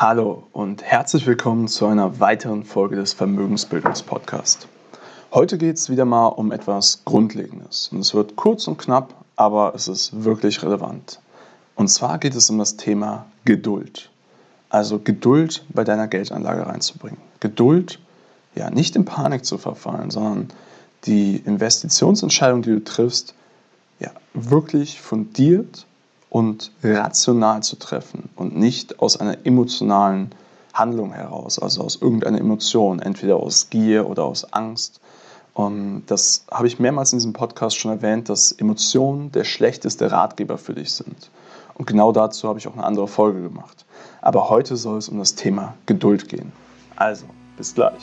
Hallo und herzlich willkommen zu einer weiteren Folge des Vermögensbildungspodcasts. Heute geht es wieder mal um etwas Grundlegendes. Und es wird kurz und knapp, aber es ist wirklich relevant. Und zwar geht es um das Thema Geduld. Also Geduld bei deiner Geldanlage reinzubringen. Geduld, ja, nicht in Panik zu verfallen, sondern die Investitionsentscheidung, die du triffst, ja, wirklich fundiert und rational zu treffen und nicht aus einer emotionalen Handlung heraus, also aus irgendeiner Emotion, entweder aus Gier oder aus Angst. Und das habe ich mehrmals in diesem Podcast schon erwähnt, dass Emotionen der schlechteste Ratgeber für dich sind. Und genau dazu habe ich auch eine andere Folge gemacht. Aber heute soll es um das Thema Geduld gehen. Also, bis gleich.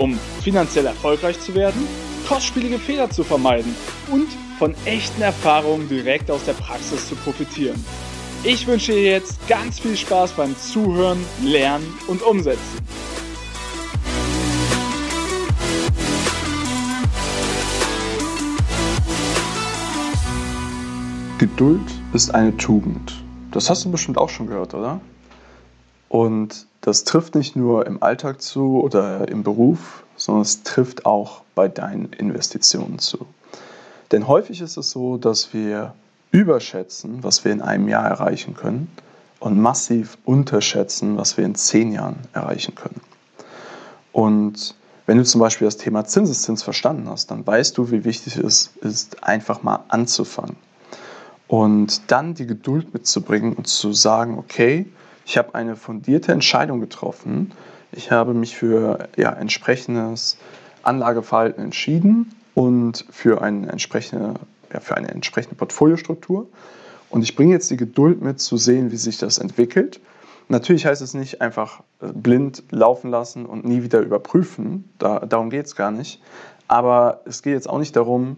um finanziell erfolgreich zu werden, kostspielige Fehler zu vermeiden und von echten Erfahrungen direkt aus der Praxis zu profitieren. Ich wünsche dir jetzt ganz viel Spaß beim Zuhören, Lernen und Umsetzen. Geduld ist eine Tugend. Das hast du bestimmt auch schon gehört, oder? Und das trifft nicht nur im Alltag zu oder im Beruf, sondern es trifft auch bei deinen Investitionen zu. Denn häufig ist es so, dass wir überschätzen, was wir in einem Jahr erreichen können und massiv unterschätzen, was wir in zehn Jahren erreichen können. Und wenn du zum Beispiel das Thema Zinseszins verstanden hast, dann weißt du, wie wichtig es ist, einfach mal anzufangen. Und dann die Geduld mitzubringen und zu sagen, okay, ich habe eine fundierte Entscheidung getroffen, ich habe mich für ja, entsprechendes Anlageverhalten entschieden und für eine entsprechende, ja, für eine entsprechende Portfoliostruktur. Und ich bringe jetzt die Geduld mit, zu sehen, wie sich das entwickelt. Natürlich heißt es nicht einfach äh, blind laufen lassen und nie wieder überprüfen. Da, darum geht es gar nicht. Aber es geht jetzt auch nicht darum,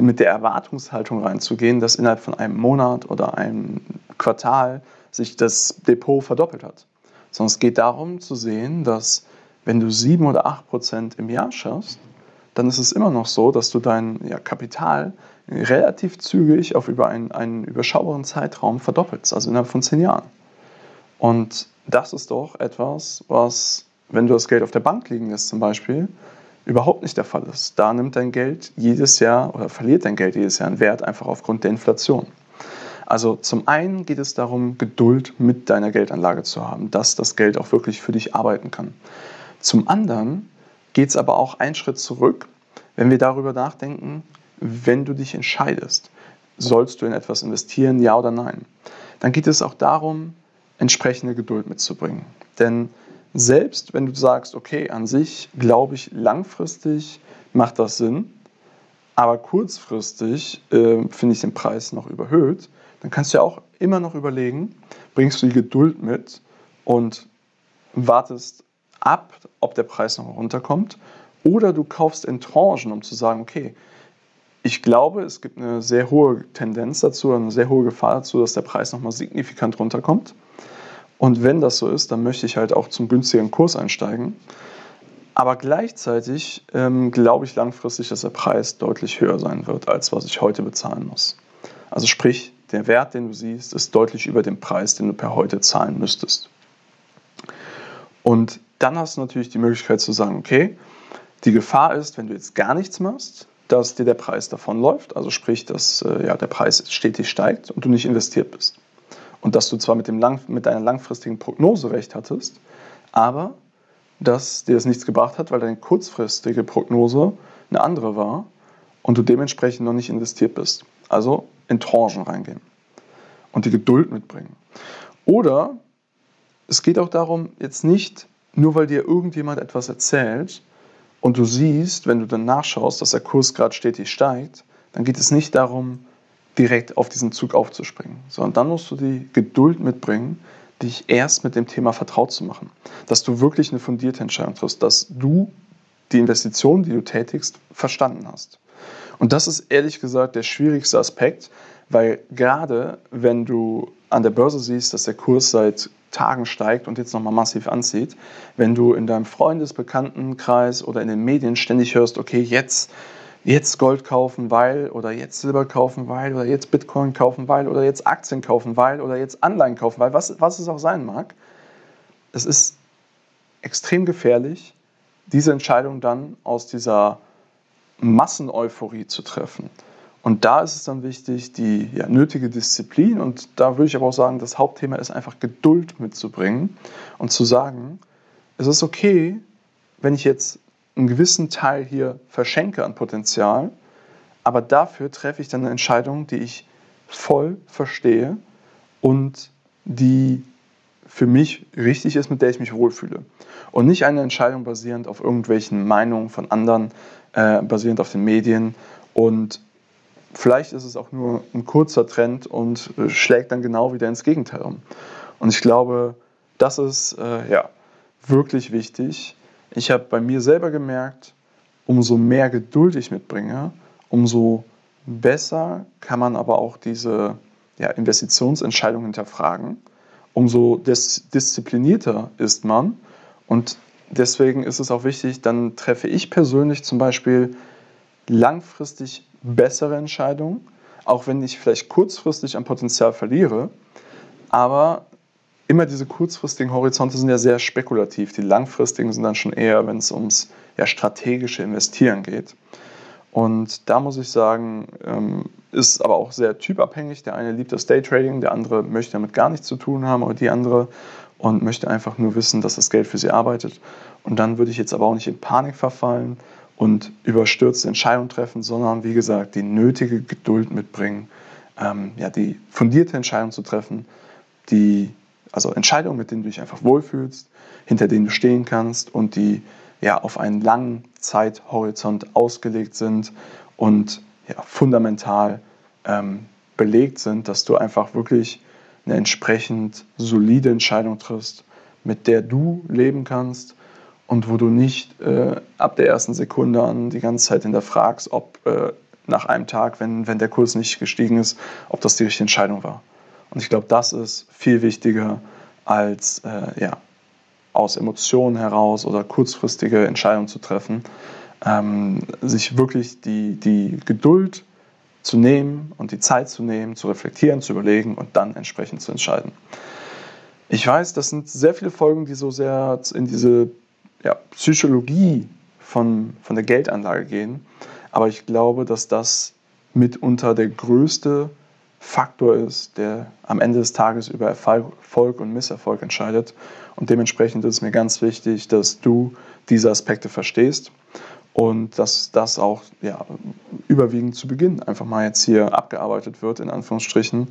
mit der Erwartungshaltung reinzugehen, dass innerhalb von einem Monat oder einem Quartal sich das Depot verdoppelt hat. Sondern es geht darum zu sehen, dass wenn du sieben oder acht Prozent im Jahr schaffst, dann ist es immer noch so, dass du dein ja, Kapital relativ zügig auf über einen, einen überschaubaren Zeitraum verdoppelst, also innerhalb von zehn Jahren. Und das ist doch etwas, was, wenn du das Geld auf der Bank liegen lässt zum Beispiel, überhaupt nicht der Fall ist. Da nimmt dein Geld jedes Jahr oder verliert dein Geld jedes Jahr einen Wert einfach aufgrund der Inflation. Also zum einen geht es darum, Geduld mit deiner Geldanlage zu haben, dass das Geld auch wirklich für dich arbeiten kann. Zum anderen geht es aber auch einen Schritt zurück, wenn wir darüber nachdenken, wenn du dich entscheidest, sollst du in etwas investieren, ja oder nein, dann geht es auch darum, entsprechende Geduld mitzubringen. Denn selbst wenn du sagst, okay, an sich glaube ich, langfristig macht das Sinn, aber kurzfristig äh, finde ich den Preis noch überhöht, dann kannst du ja auch immer noch überlegen, bringst du die Geduld mit und wartest ab, ob der Preis noch runterkommt. Oder du kaufst in Tranchen, um zu sagen, okay, ich glaube, es gibt eine sehr hohe Tendenz dazu, eine sehr hohe Gefahr dazu, dass der Preis nochmal signifikant runterkommt. Und wenn das so ist, dann möchte ich halt auch zum günstigeren Kurs einsteigen. Aber gleichzeitig ähm, glaube ich langfristig, dass der Preis deutlich höher sein wird, als was ich heute bezahlen muss. Also sprich, der Wert, den du siehst, ist deutlich über dem Preis, den du per heute zahlen müsstest. Und dann hast du natürlich die Möglichkeit zu sagen, okay, die Gefahr ist, wenn du jetzt gar nichts machst, dass dir der Preis davonläuft, also sprich, dass äh, ja, der Preis stetig steigt und du nicht investiert bist. Und dass du zwar mit, dem lang, mit deiner langfristigen Prognose recht hattest, aber dass dir das nichts gebracht hat, weil deine kurzfristige Prognose eine andere war und du dementsprechend noch nicht investiert bist. Also in Tranchen reingehen und die Geduld mitbringen. Oder es geht auch darum, jetzt nicht nur weil dir irgendjemand etwas erzählt und du siehst, wenn du dann nachschaust, dass der Kurs gerade stetig steigt, dann geht es nicht darum, direkt auf diesen Zug aufzuspringen, sondern dann musst du die Geduld mitbringen, dich erst mit dem Thema vertraut zu machen. Dass du wirklich eine fundierte Entscheidung triffst, dass du die Investition, die du tätigst, verstanden hast. Und das ist ehrlich gesagt der schwierigste Aspekt, weil gerade wenn du an der Börse siehst, dass der Kurs seit Tagen steigt und jetzt nochmal massiv anzieht, wenn du in deinem Freundesbekanntenkreis oder in den Medien ständig hörst, okay, jetzt, jetzt Gold kaufen, weil, oder jetzt Silber kaufen, weil, oder jetzt Bitcoin kaufen, weil, oder jetzt Aktien kaufen, weil, oder jetzt Anleihen kaufen, weil, was, was es auch sein mag, es ist extrem gefährlich, diese Entscheidung dann aus dieser Masseneuphorie zu treffen. Und da ist es dann wichtig, die ja, nötige Disziplin, und da würde ich aber auch sagen, das Hauptthema ist einfach Geduld mitzubringen und zu sagen, es ist okay, wenn ich jetzt einen gewissen Teil hier verschenke an Potenzial, aber dafür treffe ich dann eine Entscheidung, die ich voll verstehe und die für mich richtig ist, mit der ich mich wohlfühle. Und nicht eine Entscheidung basierend auf irgendwelchen Meinungen von anderen, äh, basierend auf den Medien und vielleicht ist es auch nur ein kurzer Trend und äh, schlägt dann genau wieder ins Gegenteil um. Und ich glaube, das ist äh, ja, wirklich wichtig. Ich habe bei mir selber gemerkt, umso mehr Geduld ich mitbringe, umso besser kann man aber auch diese ja, Investitionsentscheidung hinterfragen. Umso dis disziplinierter ist man. Und deswegen ist es auch wichtig, dann treffe ich persönlich zum Beispiel langfristig bessere Entscheidung, auch wenn ich vielleicht kurzfristig an Potenzial verliere. Aber immer diese kurzfristigen Horizonte sind ja sehr spekulativ. Die langfristigen sind dann schon eher, wenn es ums ja, strategische Investieren geht. Und da muss ich sagen, ähm, ist aber auch sehr typabhängig. Der eine liebt das Daytrading, der andere möchte damit gar nichts zu tun haben oder die andere und möchte einfach nur wissen, dass das Geld für sie arbeitet. Und dann würde ich jetzt aber auch nicht in Panik verfallen, und überstürzte Entscheidungen treffen, sondern wie gesagt die nötige Geduld mitbringen, ähm, ja, die fundierte Entscheidung zu treffen, die, also Entscheidungen, mit denen du dich einfach wohlfühlst, hinter denen du stehen kannst und die ja, auf einen langen Zeithorizont ausgelegt sind und ja, fundamental ähm, belegt sind, dass du einfach wirklich eine entsprechend solide Entscheidung triffst, mit der du leben kannst und wo du nicht äh, ab der ersten Sekunde an die ganze Zeit hinterfragst, ob äh, nach einem Tag, wenn, wenn der Kurs nicht gestiegen ist, ob das die richtige Entscheidung war. Und ich glaube, das ist viel wichtiger als äh, ja, aus Emotionen heraus oder kurzfristige Entscheidungen zu treffen. Ähm, sich wirklich die, die Geduld zu nehmen und die Zeit zu nehmen, zu reflektieren, zu überlegen und dann entsprechend zu entscheiden. Ich weiß, das sind sehr viele Folgen, die so sehr in diese ja, Psychologie von, von der Geldanlage gehen. Aber ich glaube, dass das mitunter der größte Faktor ist, der am Ende des Tages über Erfolg und Misserfolg entscheidet. Und dementsprechend ist es mir ganz wichtig, dass du diese Aspekte verstehst und dass das auch ja, überwiegend zu Beginn einfach mal jetzt hier abgearbeitet wird, in Anführungsstrichen,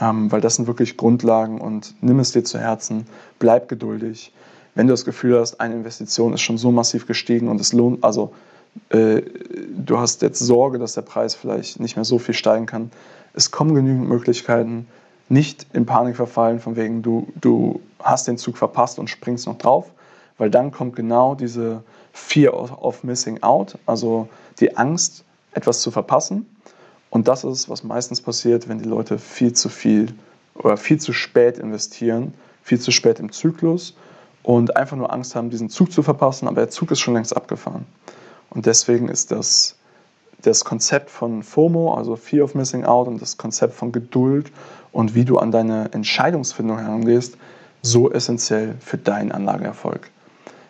ähm, weil das sind wirklich Grundlagen und nimm es dir zu Herzen, bleib geduldig wenn du das Gefühl hast, eine Investition ist schon so massiv gestiegen und es lohnt, also äh, du hast jetzt Sorge, dass der Preis vielleicht nicht mehr so viel steigen kann, es kommen genügend Möglichkeiten, nicht in Panik verfallen, von wegen du, du hast den Zug verpasst und springst noch drauf, weil dann kommt genau diese Fear of Missing Out, also die Angst, etwas zu verpassen. Und das ist, was meistens passiert, wenn die Leute viel zu viel oder viel zu spät investieren, viel zu spät im Zyklus und einfach nur Angst haben, diesen Zug zu verpassen, aber der Zug ist schon längst abgefahren. Und deswegen ist das, das Konzept von FOMO, also Fear of Missing Out, und das Konzept von Geduld und wie du an deine Entscheidungsfindung herangehst, so essentiell für deinen Anlageerfolg.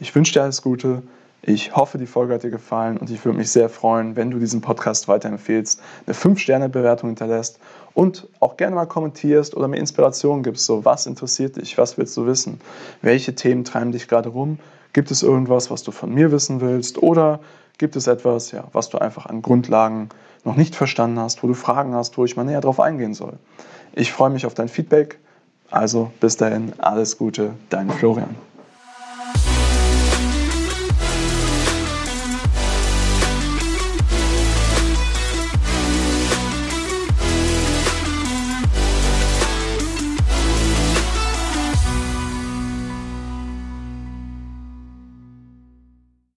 Ich wünsche dir alles Gute. Ich hoffe, die Folge hat dir gefallen und ich würde mich sehr freuen, wenn du diesen Podcast weiterempfehlst, eine 5-Sterne-Bewertung hinterlässt und auch gerne mal kommentierst oder mir Inspiration gibst. So, was interessiert dich? Was willst du wissen? Welche Themen treiben dich gerade rum? Gibt es irgendwas, was du von mir wissen willst? Oder gibt es etwas, ja, was du einfach an Grundlagen noch nicht verstanden hast, wo du Fragen hast, wo ich mal näher drauf eingehen soll? Ich freue mich auf dein Feedback. Also bis dahin, alles Gute, dein Florian.